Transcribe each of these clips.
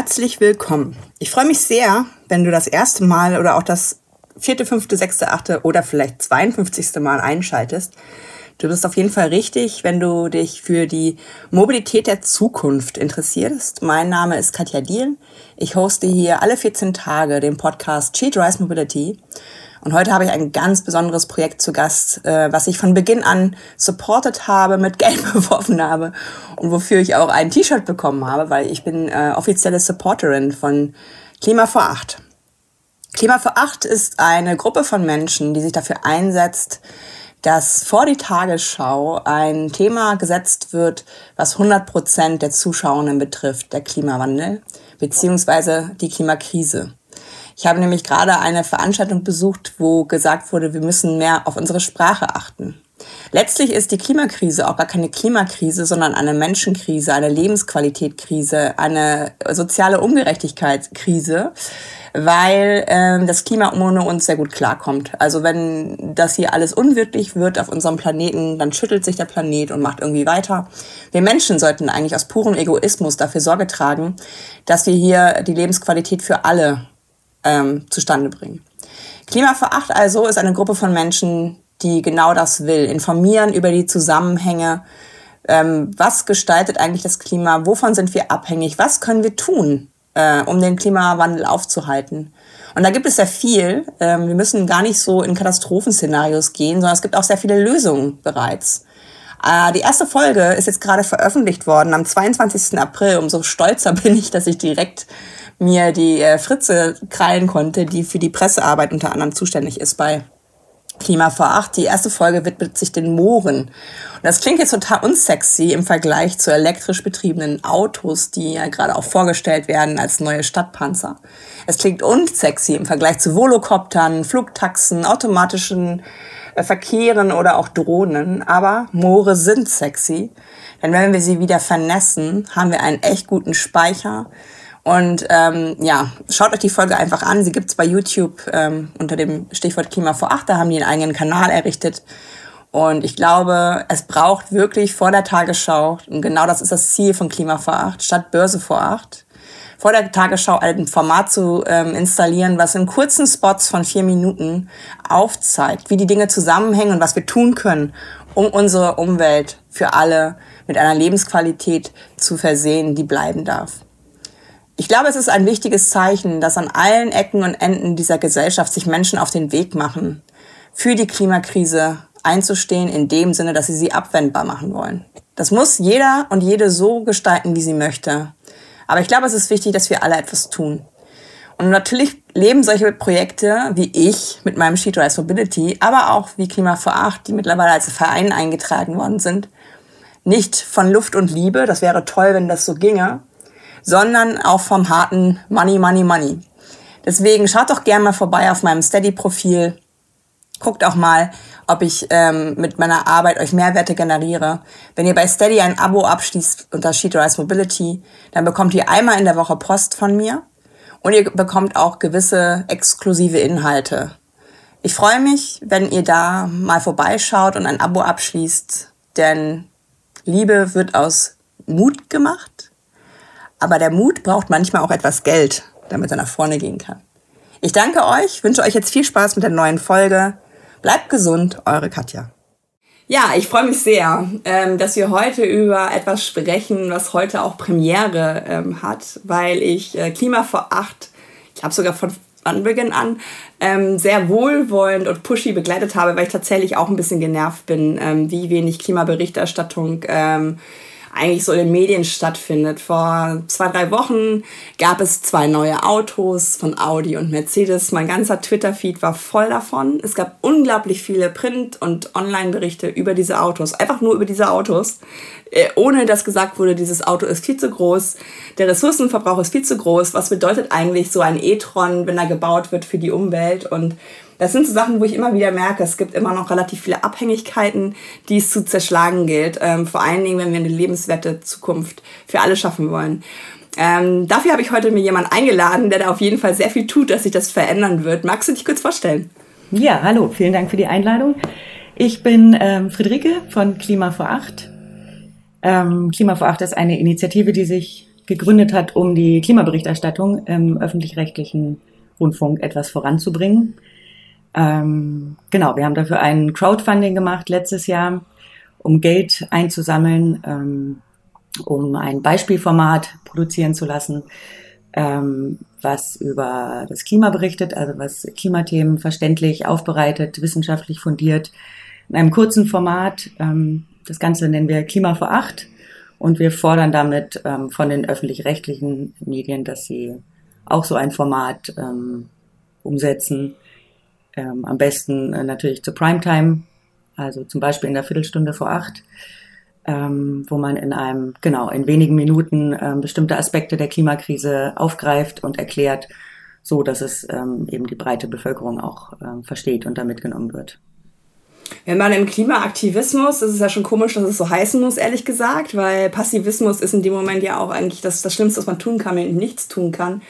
Herzlich willkommen. Ich freue mich sehr, wenn du das erste Mal oder auch das vierte, fünfte, sechste, achte oder vielleicht 52. Mal einschaltest. Du bist auf jeden Fall richtig, wenn du dich für die Mobilität der Zukunft interessierst. Mein Name ist Katja Diel. Ich hoste hier alle 14 Tage den Podcast She Drives Mobility. Und heute habe ich ein ganz besonderes Projekt zu Gast, äh, was ich von Beginn an supported habe, mit Geld beworfen habe und wofür ich auch ein T-Shirt bekommen habe, weil ich bin äh, offizielle Supporterin von Klima vor Acht. Klima vor Acht ist eine Gruppe von Menschen, die sich dafür einsetzt, dass vor die Tagesschau ein Thema gesetzt wird, was 100 Prozent der Zuschauerinnen betrifft, der Klimawandel beziehungsweise die Klimakrise. Ich habe nämlich gerade eine Veranstaltung besucht, wo gesagt wurde, wir müssen mehr auf unsere Sprache achten. Letztlich ist die Klimakrise auch gar keine Klimakrise, sondern eine Menschenkrise, eine Lebensqualitätkrise, eine soziale Ungerechtigkeitskrise, weil ähm, das Klima ohne uns sehr gut klarkommt. Also wenn das hier alles unwirklich wird auf unserem Planeten, dann schüttelt sich der Planet und macht irgendwie weiter. Wir Menschen sollten eigentlich aus purem Egoismus dafür Sorge tragen, dass wir hier die Lebensqualität für alle ähm, zustande bringen. Klima für Acht also ist eine Gruppe von Menschen, die genau das will. Informieren über die Zusammenhänge. Ähm, was gestaltet eigentlich das Klima? Wovon sind wir abhängig? Was können wir tun, äh, um den Klimawandel aufzuhalten? Und da gibt es sehr viel. Ähm, wir müssen gar nicht so in Katastrophenszenarios gehen, sondern es gibt auch sehr viele Lösungen bereits. Äh, die erste Folge ist jetzt gerade veröffentlicht worden am 22. April. Umso stolzer bin ich, dass ich direkt mir die äh, Fritze krallen konnte, die für die Pressearbeit unter anderem zuständig ist bei Klima vor acht. Die erste Folge widmet sich den Mooren. Und das klingt jetzt total unsexy im Vergleich zu elektrisch betriebenen Autos, die ja gerade auch vorgestellt werden als neue Stadtpanzer. Es klingt unsexy im Vergleich zu Volocoptern, Flugtaxen, automatischen äh, Verkehren oder auch Drohnen. Aber Moore sind sexy. Denn wenn wir sie wieder vernässen, haben wir einen echt guten Speicher und ähm, ja, schaut euch die Folge einfach an. Sie gibt's bei YouTube ähm, unter dem Stichwort Klima vor acht. Da haben die einen eigenen Kanal errichtet. Und ich glaube, es braucht wirklich vor der Tagesschau, und genau das ist das Ziel von Klima vor acht, statt Börse vor acht, vor der Tagesschau ein Format zu ähm, installieren, was in kurzen Spots von vier Minuten aufzeigt, wie die Dinge zusammenhängen und was wir tun können, um unsere Umwelt für alle mit einer Lebensqualität zu versehen, die bleiben darf. Ich glaube, es ist ein wichtiges Zeichen, dass an allen Ecken und Enden dieser Gesellschaft sich Menschen auf den Weg machen, für die Klimakrise einzustehen, in dem Sinne, dass sie sie abwendbar machen wollen. Das muss jeder und jede so gestalten, wie sie möchte. Aber ich glaube, es ist wichtig, dass wir alle etwas tun. Und natürlich leben solche Projekte wie ich mit meinem Sheet Rise Mobility, aber auch wie Klima vor Acht, die mittlerweile als Verein eingetragen worden sind, nicht von Luft und Liebe. Das wäre toll, wenn das so ginge sondern auch vom harten Money, Money, Money. Deswegen schaut doch gerne mal vorbei auf meinem Steady-Profil. Guckt auch mal, ob ich ähm, mit meiner Arbeit euch Mehrwerte generiere. Wenn ihr bei Steady ein Abo abschließt unter Sheetrise Mobility, dann bekommt ihr einmal in der Woche Post von mir und ihr bekommt auch gewisse exklusive Inhalte. Ich freue mich, wenn ihr da mal vorbeischaut und ein Abo abschließt, denn Liebe wird aus Mut gemacht aber der Mut braucht manchmal auch etwas Geld, damit er nach vorne gehen kann. Ich danke euch, wünsche euch jetzt viel Spaß mit der neuen Folge. Bleibt gesund, eure Katja. Ja, ich freue mich sehr, ähm, dass wir heute über etwas sprechen, was heute auch Premiere ähm, hat, weil ich äh, Klima vor acht, ich habe sogar von Anbeginn an, ähm, sehr wohlwollend und pushy begleitet habe, weil ich tatsächlich auch ein bisschen genervt bin, wie wenig Klimaberichterstattung ähm, eigentlich so in den Medien stattfindet. Vor zwei, drei Wochen gab es zwei neue Autos von Audi und Mercedes. Mein ganzer Twitter-Feed war voll davon. Es gab unglaublich viele Print- und Online-Berichte über diese Autos. Einfach nur über diese Autos. Äh, ohne dass gesagt wurde, dieses Auto ist viel zu groß, der Ressourcenverbrauch ist viel zu groß. Was bedeutet eigentlich so ein E-Tron, wenn er gebaut wird für die Umwelt? Und das sind so Sachen, wo ich immer wieder merke, es gibt immer noch relativ viele Abhängigkeiten, die es zu zerschlagen gilt. Ähm, vor allen Dingen, wenn wir eine lebenswerte Zukunft für alle schaffen wollen. Ähm, dafür habe ich heute mir jemanden eingeladen, der da auf jeden Fall sehr viel tut, dass sich das verändern wird. Magst du dich kurz vorstellen? Ja, hallo, vielen Dank für die Einladung. Ich bin ähm, Friederike von Klima vor Acht. Ähm, Klima vor Acht ist eine Initiative, die sich gegründet hat, um die Klimaberichterstattung im öffentlich-rechtlichen Rundfunk etwas voranzubringen. Ähm, genau, wir haben dafür ein Crowdfunding gemacht letztes Jahr, um Geld einzusammeln, ähm, um ein Beispielformat produzieren zu lassen, ähm, was über das Klima berichtet, also was Klimathemen verständlich aufbereitet, wissenschaftlich fundiert, in einem kurzen Format. Ähm, das Ganze nennen wir Klima vor acht und wir fordern damit ähm, von den öffentlich-rechtlichen Medien, dass sie auch so ein Format ähm, umsetzen. Ähm, am besten äh, natürlich zur Primetime, also zum Beispiel in der Viertelstunde vor acht ähm, wo man in einem, genau, in wenigen Minuten ähm, bestimmte Aspekte der Klimakrise aufgreift und erklärt, so dass es ähm, eben die breite Bevölkerung auch ähm, versteht und da mitgenommen wird. Wenn man im Klimaaktivismus, ist es ja schon komisch, dass es so heißen muss, ehrlich gesagt, weil Passivismus ist in dem Moment ja auch eigentlich das, das Schlimmste, was man tun kann, wenn man nichts tun kann.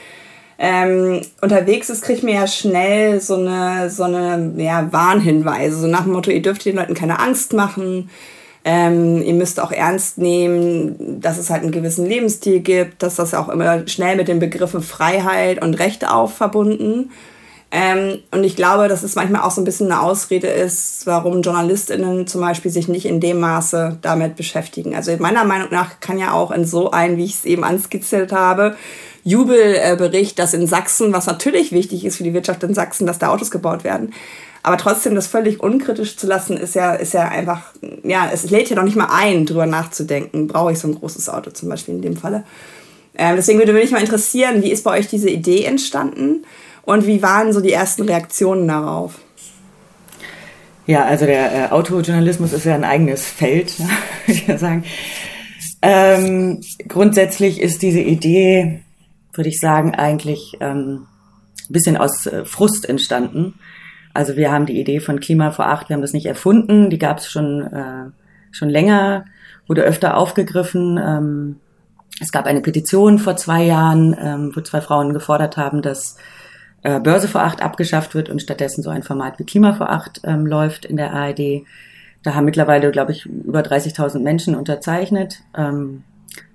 Ähm, unterwegs ist, kriegt man ja schnell so eine, so eine ja, Warnhinweise, so nach dem Motto, ihr dürft den Leuten keine Angst machen, ähm, ihr müsst auch ernst nehmen, dass es halt einen gewissen Lebensstil gibt, dass das auch immer schnell mit den Begriffen Freiheit und Rechte auch verbunden. Ähm, und ich glaube, dass es manchmal auch so ein bisschen eine Ausrede ist, warum JournalistInnen zum Beispiel sich nicht in dem Maße damit beschäftigen. Also meiner Meinung nach kann ja auch in so ein, wie ich es eben anskizziert habe, Jubelbericht, dass in Sachsen, was natürlich wichtig ist für die Wirtschaft in Sachsen, dass da Autos gebaut werden, aber trotzdem das völlig unkritisch zu lassen, ist ja, ist ja einfach, ja, es lädt ja noch nicht mal ein, drüber nachzudenken. Brauche ich so ein großes Auto zum Beispiel in dem Falle? Ähm, deswegen würde mich mal interessieren, wie ist bei euch diese Idee entstanden und wie waren so die ersten Reaktionen darauf? Ja, also der äh, Autojournalismus ist ja ein eigenes Feld, würde ich ja sagen. Ähm, grundsätzlich ist diese Idee, würde ich sagen, eigentlich ähm, ein bisschen aus äh, Frust entstanden also wir haben die Idee von Klima vor acht, wir haben das nicht erfunden, die gab es schon, äh, schon länger, wurde öfter aufgegriffen. Ähm, es gab eine Petition vor zwei Jahren, ähm, wo zwei Frauen gefordert haben, dass äh, Börse vor acht abgeschafft wird und stattdessen so ein Format wie Klima vor acht ähm, läuft in der ARD. Da haben mittlerweile, glaube ich, über 30.000 Menschen unterzeichnet. Ähm,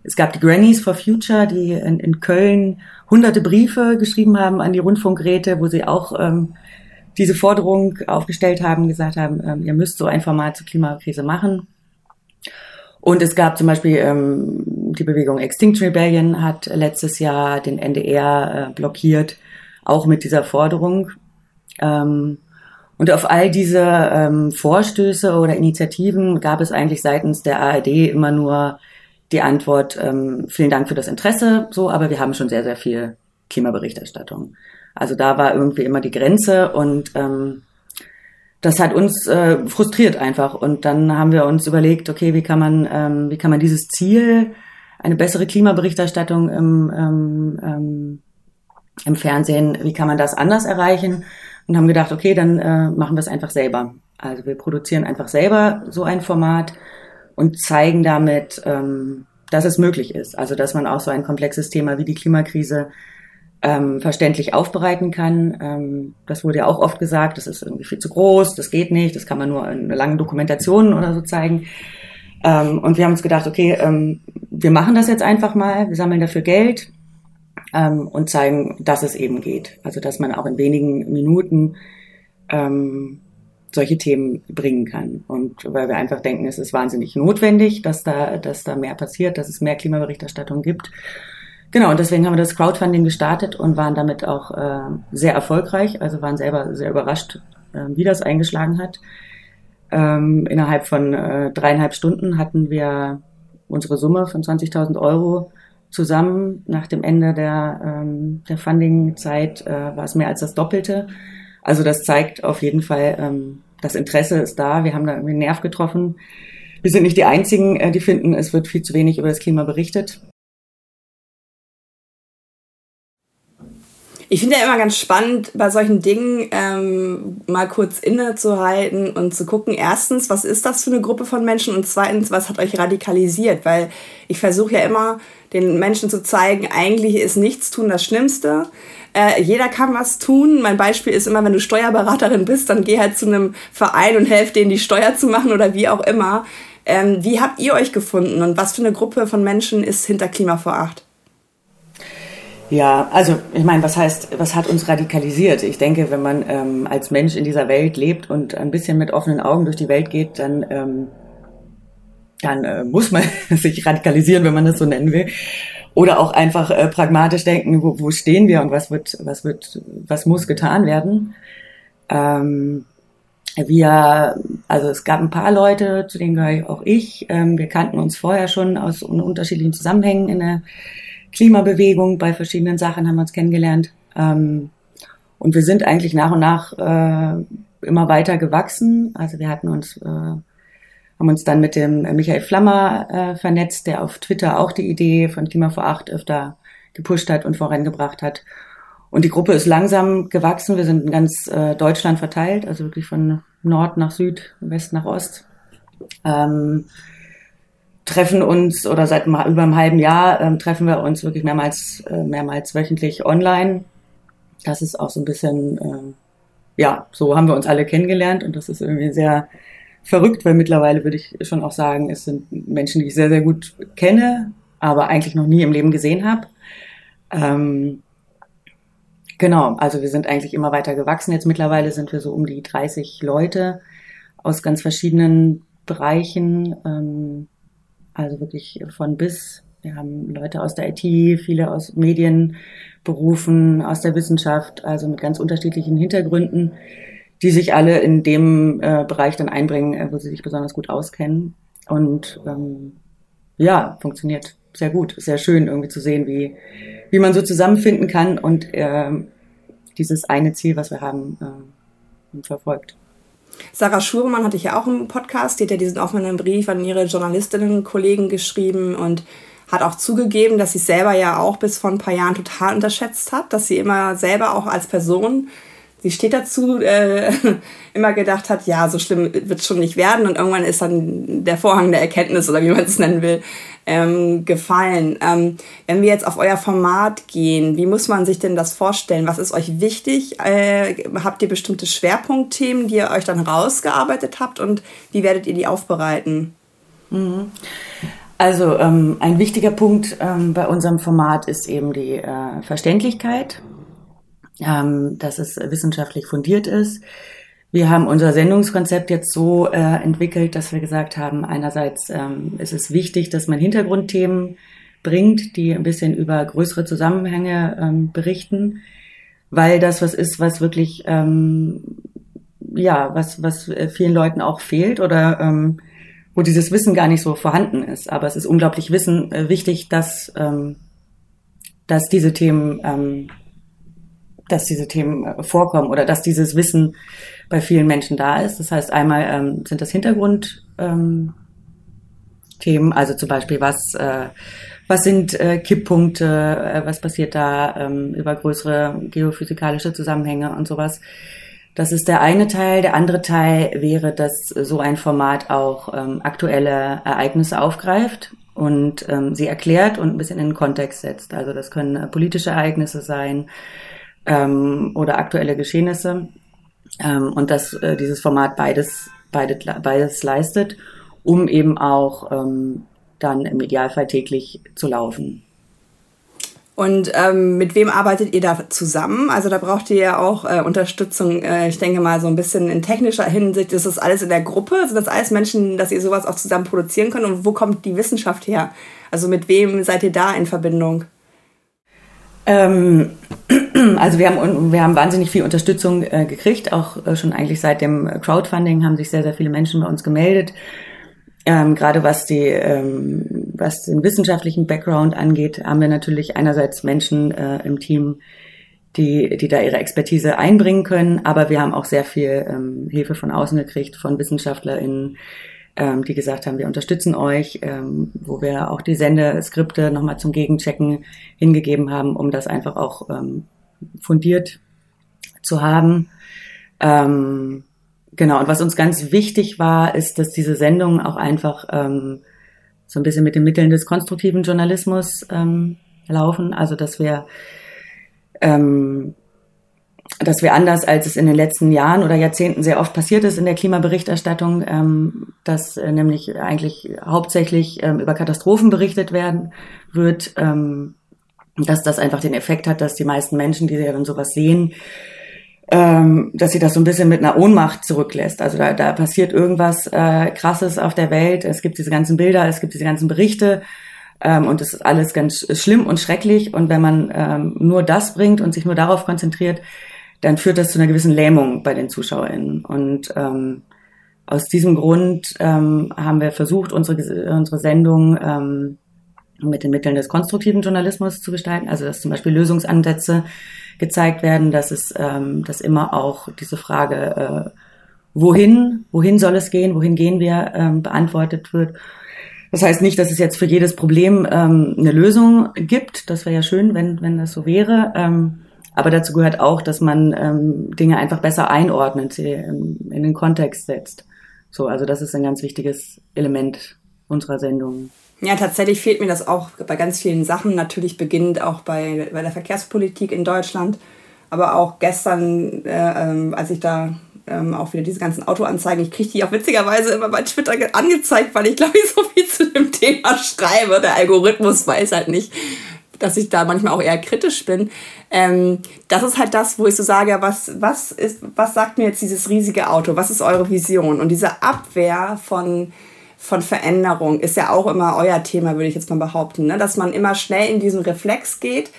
es gab die Grannies for Future, die in, in Köln hunderte Briefe geschrieben haben an die Rundfunkräte, wo sie auch ähm, diese Forderung aufgestellt haben, gesagt haben, ähm, ihr müsst so ein Format zur Klimakrise machen. Und es gab zum Beispiel ähm, die Bewegung Extinction Rebellion hat letztes Jahr den NDR äh, blockiert, auch mit dieser Forderung. Ähm, und auf all diese ähm, Vorstöße oder Initiativen gab es eigentlich seitens der ARD immer nur die Antwort, ähm, vielen Dank für das Interesse, so, aber wir haben schon sehr, sehr viel Klimaberichterstattung. Also da war irgendwie immer die Grenze und ähm, das hat uns äh, frustriert einfach. Und dann haben wir uns überlegt, okay, wie kann man, ähm, wie kann man dieses Ziel, eine bessere Klimaberichterstattung im, ähm, ähm, im Fernsehen, wie kann man das anders erreichen? Und haben gedacht, okay, dann äh, machen wir es einfach selber. Also wir produzieren einfach selber so ein Format und zeigen damit, ähm, dass es möglich ist. Also dass man auch so ein komplexes Thema wie die Klimakrise ähm, verständlich aufbereiten kann. Ähm, das wurde ja auch oft gesagt, das ist irgendwie viel zu groß, das geht nicht, das kann man nur in langen Dokumentationen oder so zeigen. Ähm, und wir haben uns gedacht, okay, ähm, wir machen das jetzt einfach mal, wir sammeln dafür Geld ähm, und zeigen, dass es eben geht. Also dass man auch in wenigen Minuten ähm, solche Themen bringen kann. Und weil wir einfach denken, es ist wahnsinnig notwendig, dass da, dass da mehr passiert, dass es mehr Klimaberichterstattung gibt. Genau, und deswegen haben wir das Crowdfunding gestartet und waren damit auch äh, sehr erfolgreich, also waren selber sehr überrascht, äh, wie das eingeschlagen hat. Ähm, innerhalb von äh, dreieinhalb Stunden hatten wir unsere Summe von 20.000 Euro zusammen. Nach dem Ende der, ähm, der Funding-Zeit äh, war es mehr als das Doppelte. Also das zeigt auf jeden Fall, ähm, das Interesse ist da. Wir haben da irgendwie einen Nerv getroffen. Wir sind nicht die Einzigen, äh, die finden, es wird viel zu wenig über das Klima berichtet. Ich finde ja immer ganz spannend, bei solchen Dingen ähm, mal kurz innezuhalten und zu gucken, erstens, was ist das für eine Gruppe von Menschen und zweitens, was hat euch radikalisiert? Weil ich versuche ja immer, den Menschen zu zeigen, eigentlich ist nichts tun das Schlimmste. Äh, jeder kann was tun. Mein Beispiel ist immer, wenn du Steuerberaterin bist, dann geh halt zu einem Verein und helf denen, die Steuer zu machen oder wie auch immer. Ähm, wie habt ihr euch gefunden und was für eine Gruppe von Menschen ist hinter Klima vor Acht? Ja, also ich meine, was heißt, was hat uns radikalisiert? Ich denke, wenn man ähm, als Mensch in dieser Welt lebt und ein bisschen mit offenen Augen durch die Welt geht, dann, ähm, dann äh, muss man sich radikalisieren, wenn man das so nennen will. Oder auch einfach äh, pragmatisch denken, wo, wo stehen wir und was wird, was wird, was muss getan werden. Ähm, wir, also es gab ein paar Leute, zu denen gehöre auch ich. Ähm, wir kannten uns vorher schon aus unterschiedlichen Zusammenhängen in der Klimabewegung, bei verschiedenen Sachen haben wir uns kennengelernt. Ähm, und wir sind eigentlich nach und nach äh, immer weiter gewachsen. Also wir hatten uns, äh, haben uns dann mit dem Michael Flammer äh, vernetzt, der auf Twitter auch die Idee von Klima vor Acht öfter gepusht hat und vorangebracht hat. Und die Gruppe ist langsam gewachsen. Wir sind in ganz äh, Deutschland verteilt, also wirklich von Nord nach Süd, West nach Ost. Ähm, treffen uns oder seit über einem halben Jahr ähm, treffen wir uns wirklich mehrmals, äh, mehrmals wöchentlich online. Das ist auch so ein bisschen, äh, ja, so haben wir uns alle kennengelernt und das ist irgendwie sehr verrückt, weil mittlerweile würde ich schon auch sagen, es sind Menschen, die ich sehr, sehr gut kenne, aber eigentlich noch nie im Leben gesehen habe. Ähm, genau, also wir sind eigentlich immer weiter gewachsen. Jetzt mittlerweile sind wir so um die 30 Leute aus ganz verschiedenen Bereichen. Ähm, also wirklich von bis. Wir haben Leute aus der IT, viele aus Medienberufen, aus der Wissenschaft, also mit ganz unterschiedlichen Hintergründen, die sich alle in dem äh, Bereich dann einbringen, äh, wo sie sich besonders gut auskennen. Und ähm, ja, funktioniert sehr gut. Sehr schön irgendwie zu sehen, wie, wie man so zusammenfinden kann und äh, dieses eine Ziel, was wir haben, äh, verfolgt. Sarah Schuremann hatte ich ja auch im Podcast, die hat ja diesen offenen Brief an ihre Journalistinnen-Kollegen geschrieben und hat auch zugegeben, dass sie selber ja auch bis vor ein paar Jahren total unterschätzt hat, dass sie immer selber auch als Person sie steht dazu, äh, immer gedacht hat, ja, so schlimm wird es schon nicht werden. Und irgendwann ist dann der Vorhang der Erkenntnis oder wie man es nennen will, ähm, gefallen. Ähm, wenn wir jetzt auf euer Format gehen, wie muss man sich denn das vorstellen? Was ist euch wichtig? Äh, habt ihr bestimmte Schwerpunktthemen, die ihr euch dann rausgearbeitet habt und wie werdet ihr die aufbereiten? Mhm. Also ähm, ein wichtiger Punkt ähm, bei unserem Format ist eben die äh, Verständlichkeit ähm, dass es wissenschaftlich fundiert ist. Wir haben unser Sendungskonzept jetzt so äh, entwickelt, dass wir gesagt haben, einerseits ähm, ist es wichtig, dass man Hintergrundthemen bringt, die ein bisschen über größere Zusammenhänge ähm, berichten, weil das was ist, was wirklich ähm, ja, was was äh, vielen Leuten auch fehlt oder ähm, wo dieses Wissen gar nicht so vorhanden ist. Aber es ist unglaublich wissen äh, wichtig, dass ähm, dass diese Themen ähm, dass diese Themen äh, vorkommen oder dass dieses Wissen bei vielen Menschen da ist. Das heißt, einmal ähm, sind das Hintergrundthemen, ähm, also zum Beispiel, was, äh, was sind äh, Kipppunkte, äh, was passiert da ähm, über größere geophysikalische Zusammenhänge und sowas. Das ist der eine Teil. Der andere Teil wäre, dass so ein Format auch ähm, aktuelle Ereignisse aufgreift und ähm, sie erklärt und ein bisschen in den Kontext setzt. Also das können äh, politische Ereignisse sein, ähm, oder aktuelle Geschehnisse. Ähm, und dass äh, dieses Format beides, beides, beides leistet, um eben auch ähm, dann im Idealfall täglich zu laufen. Und ähm, mit wem arbeitet ihr da zusammen? Also da braucht ihr ja auch äh, Unterstützung, äh, ich denke mal so ein bisschen in technischer Hinsicht. Ist das alles in der Gruppe? Sind das alles Menschen, dass ihr sowas auch zusammen produzieren könnt? Und wo kommt die Wissenschaft her? Also mit wem seid ihr da in Verbindung? Ähm, also wir haben, wir haben wahnsinnig viel Unterstützung äh, gekriegt, auch äh, schon eigentlich seit dem Crowdfunding haben sich sehr, sehr viele Menschen bei uns gemeldet. Ähm, gerade was die, ähm, was den wissenschaftlichen Background angeht, haben wir natürlich einerseits Menschen äh, im Team, die, die da ihre Expertise einbringen können, aber wir haben auch sehr viel ähm, Hilfe von außen gekriegt, von WissenschaftlerInnen, ähm, die gesagt haben, wir unterstützen euch, ähm, wo wir auch die Sendeskripte nochmal zum Gegenchecken hingegeben haben, um das einfach auch ähm, fundiert zu haben. Ähm, genau, und was uns ganz wichtig war, ist, dass diese Sendungen auch einfach ähm, so ein bisschen mit den Mitteln des konstruktiven Journalismus ähm, laufen, also dass wir ähm, dass wir anders, als es in den letzten Jahren oder Jahrzehnten sehr oft passiert ist in der Klimaberichterstattung, ähm, dass äh, nämlich eigentlich hauptsächlich ähm, über Katastrophen berichtet werden wird, ähm, dass das einfach den Effekt hat, dass die meisten Menschen, die ja dann sowas sehen, ähm, dass sie das so ein bisschen mit einer Ohnmacht zurücklässt. Also da, da passiert irgendwas äh, Krasses auf der Welt. Es gibt diese ganzen Bilder, es gibt diese ganzen Berichte ähm, und es ist alles ganz schlimm und schrecklich. Und wenn man ähm, nur das bringt und sich nur darauf konzentriert, dann führt das zu einer gewissen Lähmung bei den ZuschauerInnen. Und ähm, aus diesem Grund ähm, haben wir versucht, unsere, unsere Sendung ähm, mit den Mitteln des konstruktiven Journalismus zu gestalten. Also dass zum Beispiel Lösungsansätze gezeigt werden, dass es, ähm, dass immer auch diese Frage, äh, wohin, wohin soll es gehen, wohin gehen wir, ähm, beantwortet wird. Das heißt nicht, dass es jetzt für jedes Problem ähm, eine Lösung gibt. Das wäre ja schön, wenn, wenn das so wäre. Ähm, aber dazu gehört auch, dass man ähm, Dinge einfach besser einordnet, sie ähm, in den Kontext setzt. So, also das ist ein ganz wichtiges Element unserer Sendung. Ja, tatsächlich fehlt mir das auch bei ganz vielen Sachen. Natürlich beginnend auch bei, bei der Verkehrspolitik in Deutschland. Aber auch gestern, äh, ähm, als ich da ähm, auch wieder diese ganzen Autoanzeigen, ich kriege die auch witzigerweise immer bei Twitter angezeigt, weil ich glaube ich so viel zu dem Thema schreibe. Der Algorithmus weiß halt nicht, dass ich da manchmal auch eher kritisch bin. Ähm, das ist halt das, wo ich so sage, was, was, ist, was sagt mir jetzt dieses riesige Auto? Was ist eure Vision? Und diese Abwehr von von Veränderung ist ja auch immer euer Thema, würde ich jetzt mal behaupten, ne? dass man immer schnell in diesen Reflex geht,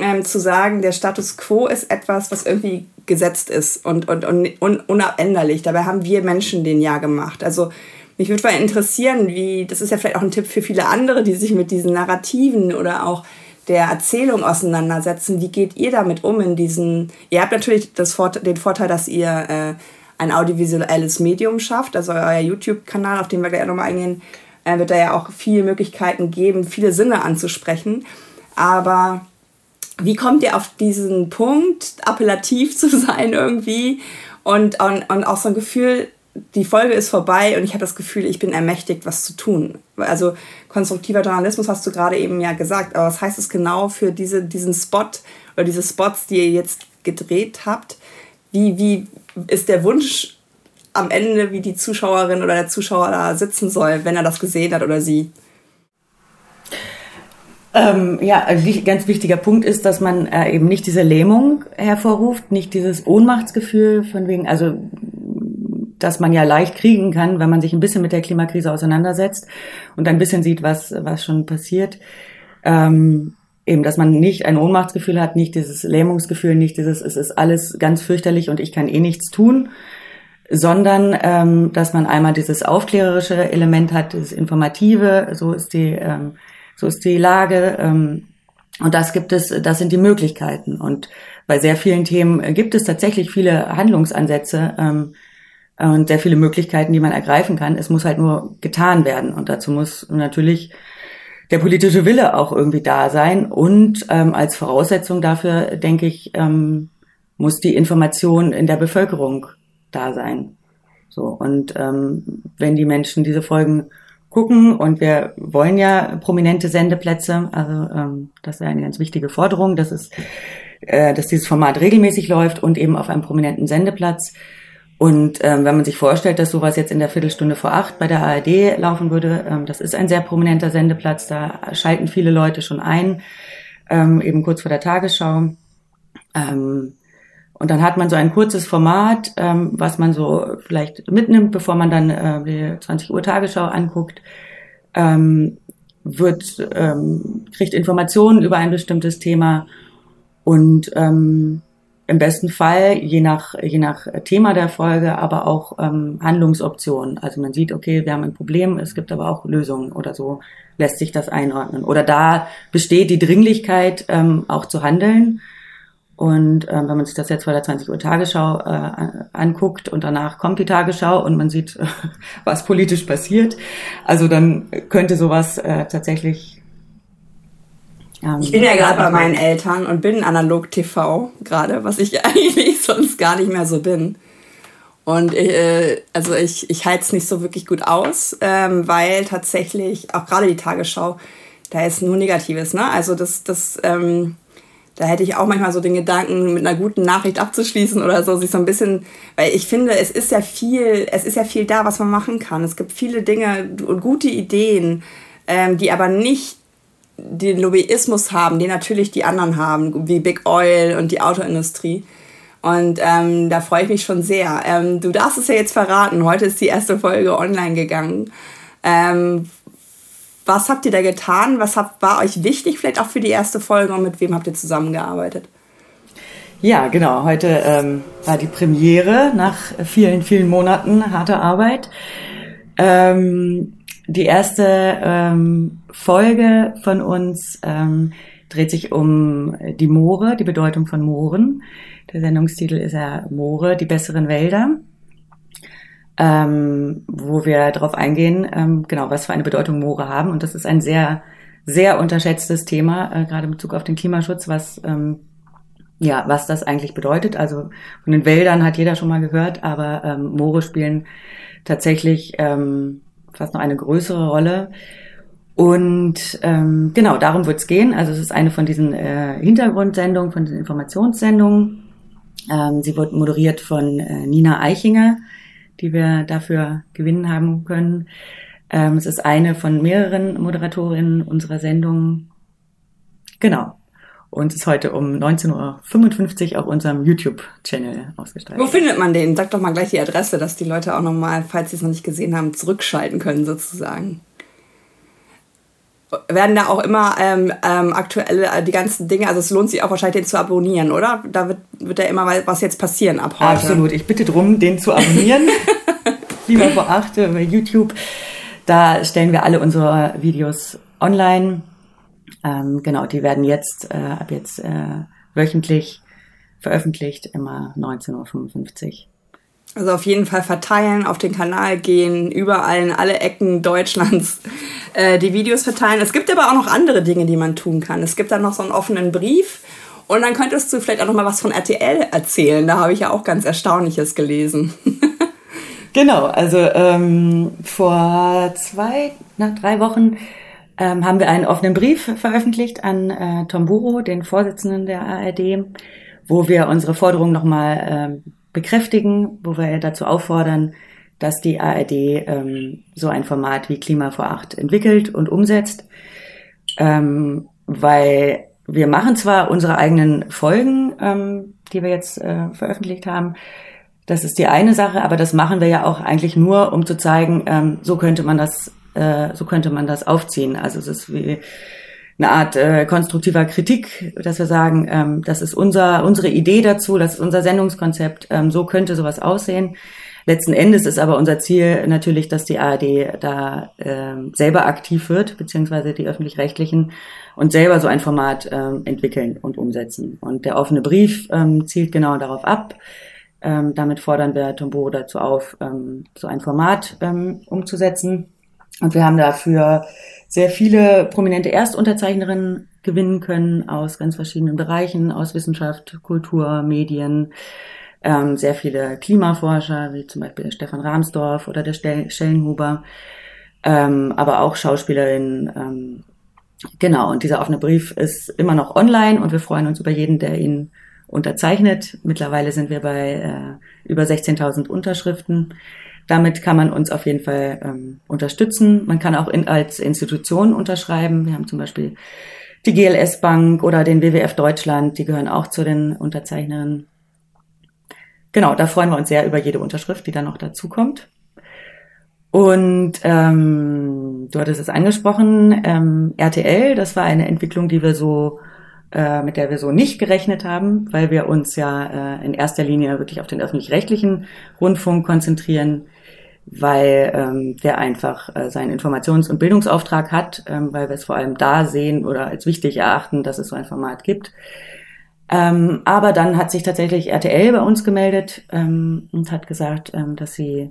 ähm, zu sagen, der Status quo ist etwas, was irgendwie gesetzt ist und, und, und, und unabänderlich. Dabei haben wir Menschen den ja gemacht. Also mich würde mal interessieren, wie, das ist ja vielleicht auch ein Tipp für viele andere, die sich mit diesen Narrativen oder auch der Erzählung auseinandersetzen. Wie geht ihr damit um in diesen, ihr habt natürlich das, den Vorteil, dass ihr äh, ein audiovisuelles Medium schafft, also euer YouTube-Kanal, auf den wir gleich nochmal eingehen, äh, wird da ja auch viele Möglichkeiten geben, viele Sinne anzusprechen. Aber wie kommt ihr auf diesen Punkt, appellativ zu sein irgendwie und, und, und auch so ein Gefühl, die Folge ist vorbei und ich habe das Gefühl, ich bin ermächtigt, was zu tun. Also konstruktiver Journalismus hast du gerade eben ja gesagt, aber was heißt es genau für diese, diesen Spot oder diese Spots, die ihr jetzt gedreht habt? Wie, wie, ist der Wunsch am Ende, wie die Zuschauerin oder der Zuschauer da sitzen soll, wenn er das gesehen hat oder sie? Ähm, ja, ein ganz wichtiger Punkt ist, dass man äh, eben nicht diese Lähmung hervorruft, nicht dieses Ohnmachtsgefühl von wegen, also dass man ja leicht kriegen kann, wenn man sich ein bisschen mit der Klimakrise auseinandersetzt und ein bisschen sieht, was, was schon passiert. Ähm, eben, dass man nicht ein Ohnmachtsgefühl hat, nicht dieses Lähmungsgefühl, nicht dieses, es ist alles ganz fürchterlich und ich kann eh nichts tun, sondern ähm, dass man einmal dieses aufklärerische Element hat, dieses informative, so ist die, ähm, so ist die Lage. Ähm, und das gibt es, das sind die Möglichkeiten. Und bei sehr vielen Themen gibt es tatsächlich viele Handlungsansätze ähm, und sehr viele Möglichkeiten, die man ergreifen kann. Es muss halt nur getan werden. Und dazu muss natürlich der politische Wille auch irgendwie da sein. Und ähm, als Voraussetzung dafür, denke ich, ähm, muss die Information in der Bevölkerung da sein. So, und ähm, wenn die Menschen diese Folgen gucken und wir wollen ja prominente Sendeplätze, also ähm, das ist eine ganz wichtige Forderung, dass es, äh, dass dieses Format regelmäßig läuft und eben auf einem prominenten Sendeplatz, und ähm, wenn man sich vorstellt, dass sowas jetzt in der Viertelstunde vor acht bei der ARD laufen würde, ähm, das ist ein sehr prominenter Sendeplatz, da schalten viele Leute schon ein, ähm, eben kurz vor der Tagesschau. Ähm, und dann hat man so ein kurzes Format, ähm, was man so vielleicht mitnimmt, bevor man dann äh, die 20 Uhr Tagesschau anguckt, ähm, wird, ähm, kriegt Informationen über ein bestimmtes Thema und ähm, im besten Fall, je nach, je nach Thema der Folge, aber auch ähm, Handlungsoptionen. Also man sieht, okay, wir haben ein Problem, es gibt aber auch Lösungen oder so lässt sich das einordnen. Oder da besteht die Dringlichkeit, ähm, auch zu handeln. Und ähm, wenn man sich das jetzt vor der 20 Uhr Tagesschau äh, anguckt und danach kommt die Tagesschau und man sieht, was politisch passiert, also dann könnte sowas äh, tatsächlich ähm, ich bin ja gerade bei meinen Eltern und bin analog TV gerade, was ich eigentlich sonst gar nicht mehr so bin. Und äh, also ich, ich halte es nicht so wirklich gut aus, ähm, weil tatsächlich auch gerade die Tagesschau, da ist nur Negatives. Ne? Also das, das, ähm, da hätte ich auch manchmal so den Gedanken, mit einer guten Nachricht abzuschließen oder so, sich so ein bisschen, weil ich finde, es ist ja viel, es ist ja viel da, was man machen kann. Es gibt viele Dinge und gute Ideen, ähm, die aber nicht den Lobbyismus haben, den natürlich die anderen haben, wie Big Oil und die Autoindustrie. Und ähm, da freue ich mich schon sehr. Ähm, du darfst es ja jetzt verraten. Heute ist die erste Folge online gegangen. Ähm, was habt ihr da getan? Was habt, war euch wichtig vielleicht auch für die erste Folge und mit wem habt ihr zusammengearbeitet? Ja, genau. Heute ähm, war die Premiere nach vielen, vielen Monaten harter Arbeit. Ähm, die erste ähm, Folge von uns ähm, dreht sich um die Moore, die Bedeutung von Mooren. Der Sendungstitel ist ja Moore, die besseren Wälder. Ähm, wo wir darauf eingehen, ähm, genau, was für eine Bedeutung Moore haben. Und das ist ein sehr, sehr unterschätztes Thema, äh, gerade in Bezug auf den Klimaschutz, was, ähm, ja, was das eigentlich bedeutet. Also von den Wäldern hat jeder schon mal gehört, aber ähm, Moore spielen tatsächlich ähm, fast noch eine größere Rolle. Und ähm, genau, darum wird es gehen. Also es ist eine von diesen äh, Hintergrundsendungen, von diesen Informationssendungen. Ähm, sie wird moderiert von äh, Nina Eichinger, die wir dafür gewinnen haben können. Ähm, es ist eine von mehreren Moderatorinnen unserer Sendung. Genau. Und ist heute um 19.55 Uhr auf unserem YouTube-Channel ausgestrahlt. Wo findet man den? Sag doch mal gleich die Adresse, dass die Leute auch nochmal, falls sie es noch nicht gesehen haben, zurückschalten können sozusagen werden da auch immer ähm, ähm, aktuelle, äh, die ganzen Dinge, also es lohnt sich auch wahrscheinlich, den zu abonnieren, oder? Da wird, wird ja immer was jetzt passieren ab heute. Absolut, ich bitte drum, den zu abonnieren. Lieber vor acht bei YouTube. Da stellen wir alle unsere Videos online. Ähm, genau, die werden jetzt äh, ab jetzt äh, wöchentlich veröffentlicht, immer 19.55 Uhr. Also auf jeden Fall verteilen, auf den Kanal gehen, überall in alle Ecken Deutschlands äh, die Videos verteilen. Es gibt aber auch noch andere Dinge, die man tun kann. Es gibt dann noch so einen offenen Brief und dann könntest du vielleicht auch noch mal was von RTL erzählen. Da habe ich ja auch ganz Erstaunliches gelesen. genau, also ähm, vor zwei, nach drei Wochen ähm, haben wir einen offenen Brief veröffentlicht an äh, Tom Buro, den Vorsitzenden der ARD, wo wir unsere Forderung nochmal äh, bekräftigen, wo wir dazu auffordern, dass die ARD ähm, so ein Format wie Klima vor acht entwickelt und umsetzt, ähm, weil wir machen zwar unsere eigenen Folgen, ähm, die wir jetzt äh, veröffentlicht haben, das ist die eine Sache, aber das machen wir ja auch eigentlich nur, um zu zeigen, ähm, so könnte man das, äh, so könnte man das aufziehen. Also es ist wie eine Art äh, konstruktiver Kritik, dass wir sagen, ähm, das ist unser, unsere Idee dazu, das ist unser Sendungskonzept, ähm, so könnte sowas aussehen. Letzten Endes ist aber unser Ziel natürlich, dass die ARD da ähm, selber aktiv wird, beziehungsweise die öffentlich-rechtlichen und selber so ein Format ähm, entwickeln und umsetzen. Und der offene Brief ähm, zielt genau darauf ab. Ähm, damit fordern wir Tombo dazu auf, ähm, so ein Format ähm, umzusetzen. Und wir haben dafür sehr viele prominente Erstunterzeichnerinnen gewinnen können aus ganz verschiedenen Bereichen, aus Wissenschaft, Kultur, Medien, ähm, sehr viele Klimaforscher, wie zum Beispiel Stefan Rahmsdorf oder der Schellenhuber, ähm, aber auch Schauspielerinnen. Ähm, genau, und dieser offene Brief ist immer noch online und wir freuen uns über jeden, der ihn unterzeichnet. Mittlerweile sind wir bei äh, über 16.000 Unterschriften. Damit kann man uns auf jeden Fall ähm, unterstützen. Man kann auch in, als Institution unterschreiben. Wir haben zum Beispiel die GLS Bank oder den WWF Deutschland, die gehören auch zu den Unterzeichnerinnen. Genau, da freuen wir uns sehr über jede Unterschrift, die dann noch dazu kommt. Und ähm, du hattest es angesprochen, ähm, RTL, das war eine Entwicklung, die wir so äh, mit der wir so nicht gerechnet haben, weil wir uns ja äh, in erster Linie wirklich auf den öffentlich-rechtlichen Rundfunk konzentrieren, weil ähm, der einfach äh, seinen Informations- und Bildungsauftrag hat, ähm, weil wir es vor allem da sehen oder als wichtig erachten, dass es so ein Format gibt. Ähm, aber dann hat sich tatsächlich RTL bei uns gemeldet ähm, und hat gesagt, ähm, dass sie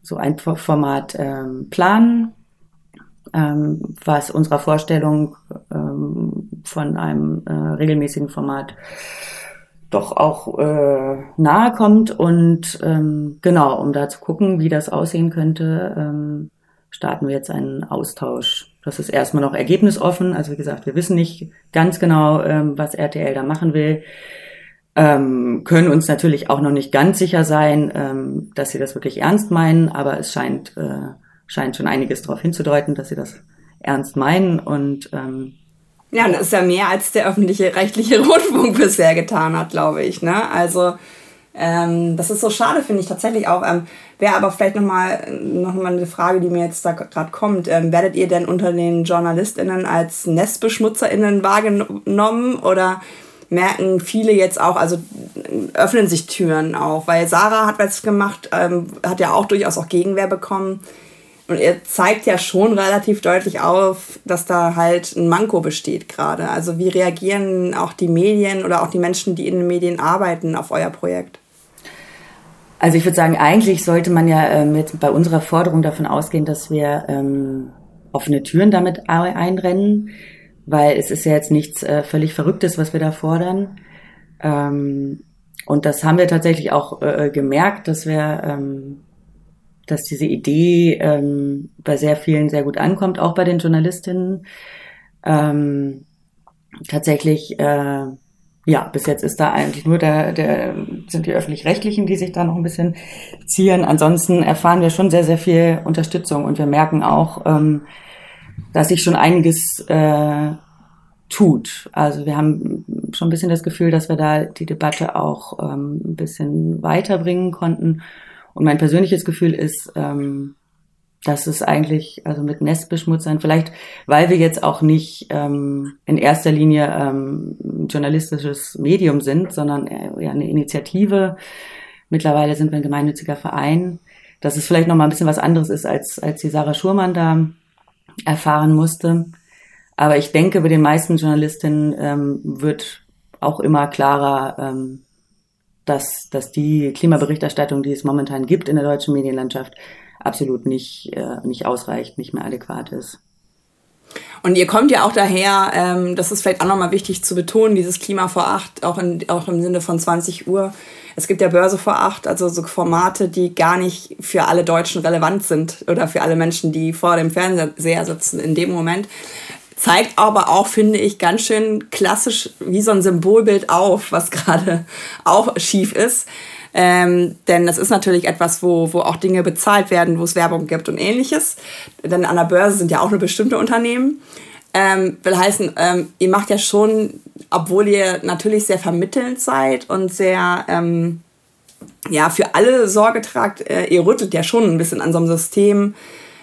so ein Format ähm, planen, ähm, was unserer Vorstellung ähm, von einem äh, regelmäßigen Format doch auch äh, nahe kommt. Und ähm, genau, um da zu gucken, wie das aussehen könnte, ähm, starten wir jetzt einen Austausch. Das ist erstmal noch ergebnisoffen. Also wie gesagt, wir wissen nicht ganz genau, ähm, was RTL da machen will. Ähm, können uns natürlich auch noch nicht ganz sicher sein, ähm, dass sie das wirklich ernst meinen, aber es scheint, äh, scheint schon einiges darauf hinzudeuten, dass sie das ernst meinen und ähm, Ja, und das ist ja mehr als der öffentliche rechtliche Rundfunk bisher getan hat, glaube ich. Ne? Also ähm, das ist so schade, finde ich tatsächlich auch. Ähm, Wäre aber vielleicht nochmal noch mal eine Frage, die mir jetzt da gerade kommt. Ähm, werdet ihr denn unter den JournalistInnen als NestbeschmutzerInnen wahrgenommen oder merken viele jetzt auch, also öffnen sich Türen auch? Weil Sarah hat was gemacht, ähm, hat ja auch durchaus auch Gegenwehr bekommen. Und er zeigt ja schon relativ deutlich auf, dass da halt ein Manko besteht gerade. Also wie reagieren auch die Medien oder auch die Menschen, die in den Medien arbeiten, auf euer Projekt? Also ich würde sagen, eigentlich sollte man ja ähm, jetzt bei unserer Forderung davon ausgehen, dass wir ähm, offene Türen damit einrennen, weil es ist ja jetzt nichts äh, völlig Verrücktes, was wir da fordern. Ähm, und das haben wir tatsächlich auch äh, gemerkt, dass wir, ähm, dass diese Idee ähm, bei sehr vielen sehr gut ankommt, auch bei den Journalistinnen. Ähm, tatsächlich äh, ja, bis jetzt ist da eigentlich nur der, der sind die öffentlich-rechtlichen, die sich da noch ein bisschen ziehen. Ansonsten erfahren wir schon sehr, sehr viel Unterstützung und wir merken auch, ähm, dass sich schon einiges äh, tut. Also wir haben schon ein bisschen das Gefühl, dass wir da die Debatte auch ähm, ein bisschen weiterbringen konnten. Und mein persönliches Gefühl ist, ähm, das ist eigentlich, also mit Nestbeschmutzern, vielleicht weil wir jetzt auch nicht ähm, in erster Linie ähm, ein journalistisches Medium sind, sondern eher eine Initiative. Mittlerweile sind wir ein gemeinnütziger Verein. Dass es vielleicht nochmal ein bisschen was anderes ist, als, als die Sarah Schurmann da erfahren musste. Aber ich denke, bei den meisten Journalistinnen ähm, wird auch immer klarer, ähm, dass, dass die Klimaberichterstattung, die es momentan gibt in der deutschen Medienlandschaft, absolut nicht, äh, nicht ausreicht, nicht mehr adäquat ist. Und ihr kommt ja auch daher, ähm, das ist vielleicht auch nochmal wichtig zu betonen, dieses Klima vor acht, auch, in, auch im Sinne von 20 Uhr. Es gibt ja Börse vor acht, also so Formate, die gar nicht für alle Deutschen relevant sind oder für alle Menschen, die vor dem Fernseher sitzen in dem Moment. Zeigt aber auch, finde ich, ganz schön klassisch wie so ein Symbolbild auf, was gerade auch schief ist. Ähm, denn das ist natürlich etwas, wo, wo auch Dinge bezahlt werden, wo es Werbung gibt und ähnliches. Denn an der Börse sind ja auch nur bestimmte Unternehmen. Ähm, will heißen, ähm, ihr macht ja schon, obwohl ihr natürlich sehr vermittelnd seid und sehr ähm, ja, für alle Sorge tragt, äh, ihr rüttelt ja schon ein bisschen an so einem System,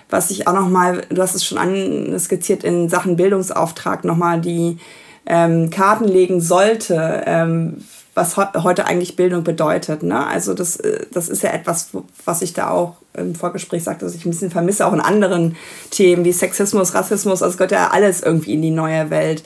was ich auch nochmal, du hast es schon anskizziert, in Sachen Bildungsauftrag nochmal die ähm, Karten legen sollte, ähm, was heute eigentlich Bildung bedeutet. Ne? Also das, äh, das ist ja etwas, was ich da auch im Vorgespräch sagte, dass ich ein bisschen vermisse, auch in anderen Themen wie Sexismus, Rassismus. Also es gehört ja alles irgendwie in die neue Welt.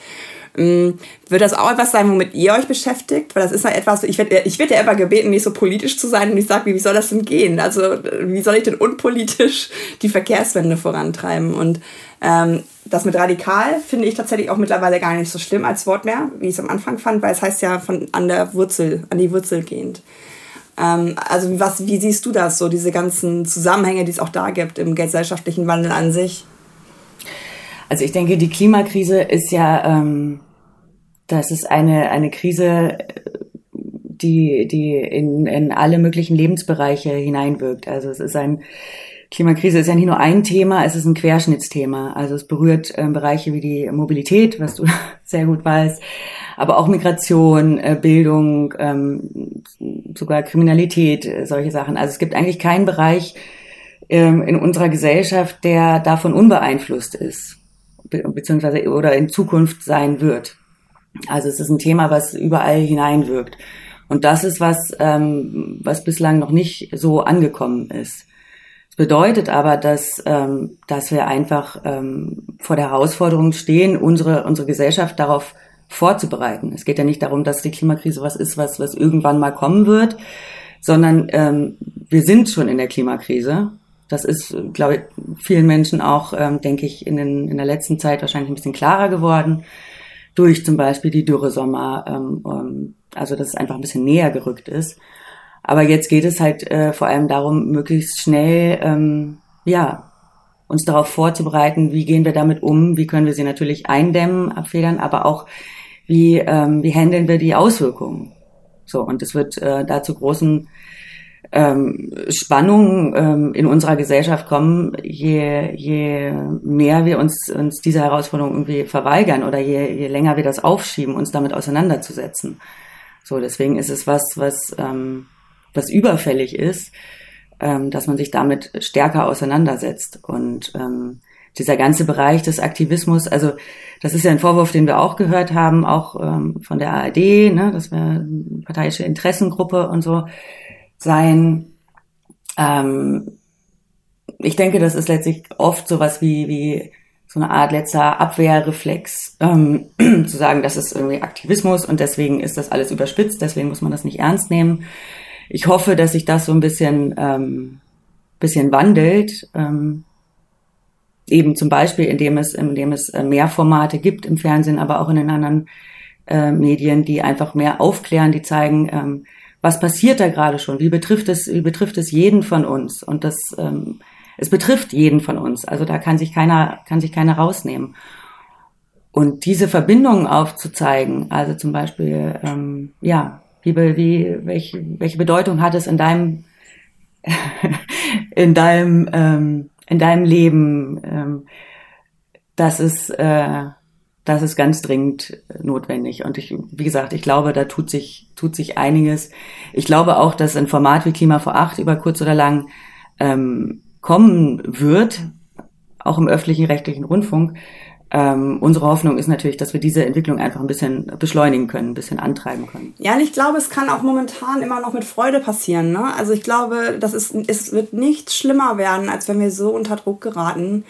Ähm, wird das auch etwas sein, womit ihr euch beschäftigt? Weil das ist ja etwas, ich werde ich werd ja immer gebeten, nicht so politisch zu sein und ich sage, wie soll das denn gehen? Also wie soll ich denn unpolitisch die Verkehrswende vorantreiben? Und ähm, das mit radikal finde ich tatsächlich auch mittlerweile gar nicht so schlimm als Wort mehr, wie ich es am Anfang fand, weil es heißt ja von an der Wurzel, an die Wurzel gehend. Ähm, also was, wie siehst du das, so diese ganzen Zusammenhänge, die es auch da gibt im gesellschaftlichen Wandel an sich? Also ich denke, die Klimakrise ist ja, ähm, das ist eine, eine Krise, die, die in, in alle möglichen Lebensbereiche hineinwirkt. Also es ist ein, Klimakrise ist ja nicht nur ein Thema, es ist ein Querschnittsthema. Also es berührt äh, Bereiche wie die Mobilität, was du sehr gut weißt, aber auch Migration, äh, Bildung, ähm, sogar Kriminalität, äh, solche Sachen. Also es gibt eigentlich keinen Bereich ähm, in unserer Gesellschaft, der davon unbeeinflusst ist beziehungsweise oder in Zukunft sein wird. Also es ist ein Thema, was überall hineinwirkt. Und das ist was, ähm, was bislang noch nicht so angekommen ist. Das bedeutet aber, dass, ähm, dass wir einfach ähm, vor der Herausforderung stehen, unsere, unsere Gesellschaft darauf vorzubereiten. Es geht ja nicht darum, dass die Klimakrise was ist, was, was irgendwann mal kommen wird, sondern ähm, wir sind schon in der Klimakrise das ist, glaube ich, vielen Menschen auch, ähm, denke ich, in, den, in der letzten Zeit wahrscheinlich ein bisschen klarer geworden. Durch zum Beispiel die Dürresommer, ähm, ähm, also dass es einfach ein bisschen näher gerückt ist. Aber jetzt geht es halt äh, vor allem darum, möglichst schnell, ähm, ja, uns darauf vorzubereiten, wie gehen wir damit um, wie können wir sie natürlich eindämmen, abfedern, aber auch wie, ähm, wie handeln wir die Auswirkungen. So, und es wird äh, da zu großen ähm, Spannungen ähm, in unserer Gesellschaft kommen, je, je mehr wir uns, uns dieser Herausforderung irgendwie verweigern oder je, je länger wir das aufschieben, uns damit auseinanderzusetzen. So, deswegen ist es was, was, ähm, was überfällig ist, ähm, dass man sich damit stärker auseinandersetzt. Und ähm, dieser ganze Bereich des Aktivismus, also das ist ja ein Vorwurf, den wir auch gehört haben, auch ähm, von der ARD, ne, dass wir eine parteiische Interessengruppe und so sein. Ähm, ich denke, das ist letztlich oft sowas wie, wie so eine Art letzter Abwehrreflex, ähm, zu sagen, das ist irgendwie Aktivismus und deswegen ist das alles überspitzt, deswegen muss man das nicht ernst nehmen. Ich hoffe, dass sich das so ein bisschen, ähm, bisschen wandelt. Ähm, eben zum Beispiel, indem es, indem es äh, mehr Formate gibt im Fernsehen, aber auch in den anderen äh, Medien, die einfach mehr aufklären, die zeigen, ähm, was passiert da gerade schon, wie betrifft es, wie betrifft es jeden von uns und das, ähm, es betrifft jeden von uns. Also da kann sich keiner, kann sich keiner rausnehmen. Und diese Verbindungen aufzuzeigen, also zum Beispiel, ähm, ja, wie, wie, welche, welche Bedeutung hat es in deinem, in deinem, ähm, in deinem Leben, ähm, das ist, äh, das ist ganz dringend notwendig. Und ich, wie gesagt, ich glaube, da tut sich, tut sich einiges. Ich glaube auch, dass ein Format wie Klima vor acht über kurz oder lang ähm, kommen wird, auch im öffentlichen rechtlichen Rundfunk. Ähm, unsere Hoffnung ist natürlich, dass wir diese Entwicklung einfach ein bisschen beschleunigen können, ein bisschen antreiben können. Ja, und ich glaube, es kann auch momentan immer noch mit Freude passieren. Ne? Also ich glaube, das ist, es wird nicht schlimmer werden, als wenn wir so unter Druck geraten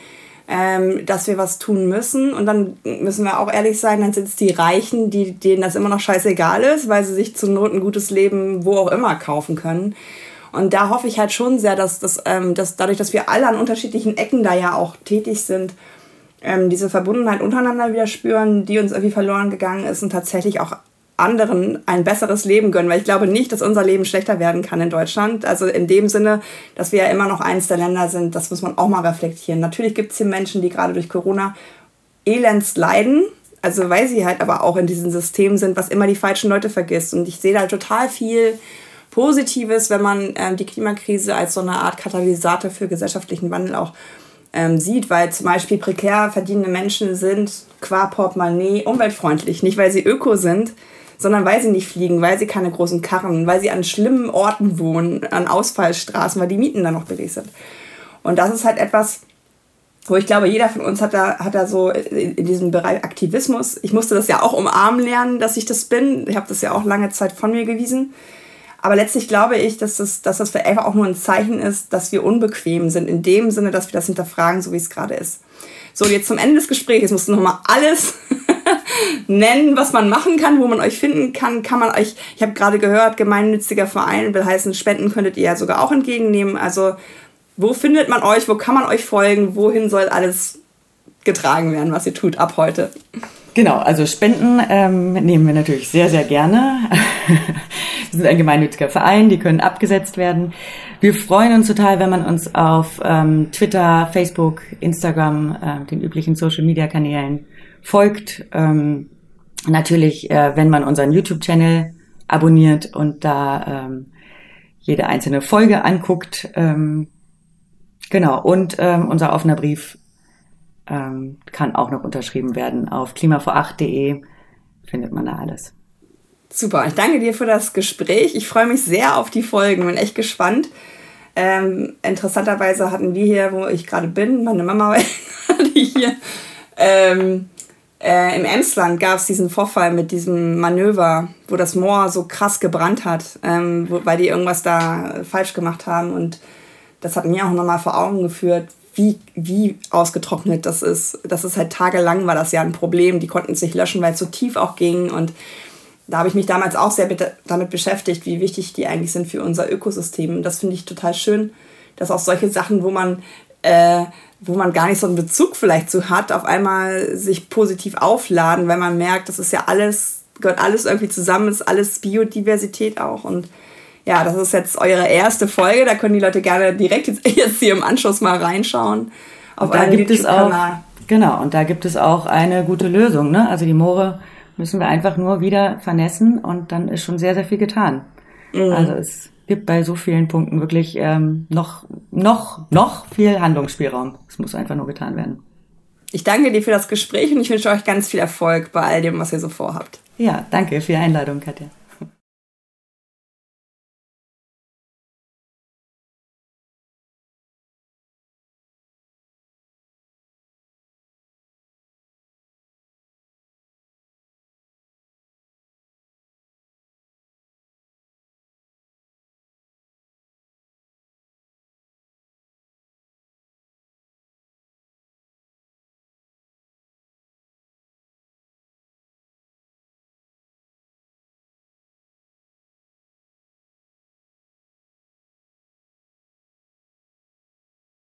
ähm, dass wir was tun müssen. Und dann müssen wir auch ehrlich sein, dann sind es die Reichen, die, denen das immer noch scheißegal ist, weil sie sich zur Not ein gutes Leben wo auch immer kaufen können. Und da hoffe ich halt schon sehr, dass, dass, ähm, dass dadurch, dass wir alle an unterschiedlichen Ecken da ja auch tätig sind, ähm, diese Verbundenheit untereinander wieder spüren, die uns irgendwie verloren gegangen ist und tatsächlich auch anderen ein besseres Leben gönnen, weil ich glaube nicht, dass unser Leben schlechter werden kann in Deutschland. Also in dem Sinne, dass wir ja immer noch eins der Länder sind, das muss man auch mal reflektieren. Natürlich gibt es hier Menschen, die gerade durch Corona elends leiden, also weil sie halt aber auch in diesem System sind, was immer die falschen Leute vergisst. Und ich sehe da total viel Positives, wenn man ähm, die Klimakrise als so eine Art Katalysator für gesellschaftlichen Wandel auch ähm, sieht, weil zum Beispiel prekär verdienende Menschen sind qua Portemonnaie umweltfreundlich, nicht weil sie öko sind, sondern weil sie nicht fliegen, weil sie keine großen Karren, weil sie an schlimmen Orten wohnen, an Ausfallstraßen, weil die Mieten dann noch billig sind. Und das ist halt etwas, wo ich glaube, jeder von uns hat da, hat da so in diesem Bereich Aktivismus. Ich musste das ja auch umarmen lernen, dass ich das bin. Ich habe das ja auch lange Zeit von mir gewiesen. Aber letztlich glaube ich, dass das, dass das für einfach auch nur ein Zeichen ist, dass wir unbequem sind, in dem Sinne, dass wir das hinterfragen, so wie es gerade ist. So, jetzt zum Ende des Gesprächs musst du nochmal alles nennen, was man machen kann, wo man euch finden kann. Kann man euch, ich habe gerade gehört, gemeinnütziger Verein will heißen, Spenden könntet ihr ja sogar auch entgegennehmen. Also, wo findet man euch? Wo kann man euch folgen? Wohin soll alles getragen werden, was ihr tut ab heute? Genau, also Spenden ähm, nehmen wir natürlich sehr, sehr gerne. wir sind ein gemeinnütziger Verein, die können abgesetzt werden. Wir freuen uns total, wenn man uns auf ähm, Twitter, Facebook, Instagram, äh, den üblichen Social-Media-Kanälen folgt. Ähm, natürlich, äh, wenn man unseren YouTube-Channel abonniert und da ähm, jede einzelne Folge anguckt. Ähm, genau, und ähm, unser offener Brief ähm, kann auch noch unterschrieben werden. Auf klimavor8.de findet man da alles. Super, ich danke dir für das Gespräch. Ich freue mich sehr auf die Folgen, bin echt gespannt. Ähm, interessanterweise hatten wir hier, wo ich gerade bin, meine Mama hatte hier, ähm, äh, im Emsland gab es diesen Vorfall mit diesem Manöver, wo das Moor so krass gebrannt hat, ähm, wo, weil die irgendwas da falsch gemacht haben. Und das hat mir auch nochmal vor Augen geführt, wie, wie ausgetrocknet das ist. Das ist halt tagelang war das ja ein Problem. Die konnten es nicht löschen, weil es so tief auch ging. Und da habe ich mich damals auch sehr damit beschäftigt, wie wichtig die eigentlich sind für unser Ökosystem. Und das finde ich total schön, dass auch solche Sachen, wo man äh, wo man gar nicht so einen Bezug vielleicht zu hat, auf einmal sich positiv aufladen, weil man merkt, das ist ja alles, gehört alles irgendwie zusammen, ist alles Biodiversität auch. Und ja, das ist jetzt eure erste Folge, da können die Leute gerne direkt jetzt, jetzt hier im Anschluss mal reinschauen. Auf da gibt es auch, genau, und da gibt es auch eine gute Lösung, ne? Also die Moore müssen wir einfach nur wieder vernässen und dann ist schon sehr, sehr viel getan. Mhm. Also es gibt bei so vielen Punkten wirklich ähm, noch, noch, noch viel Handlungsspielraum. Es muss einfach nur getan werden. Ich danke dir für das Gespräch und ich wünsche euch ganz viel Erfolg bei all dem, was ihr so vorhabt. Ja, danke für die Einladung, Katja.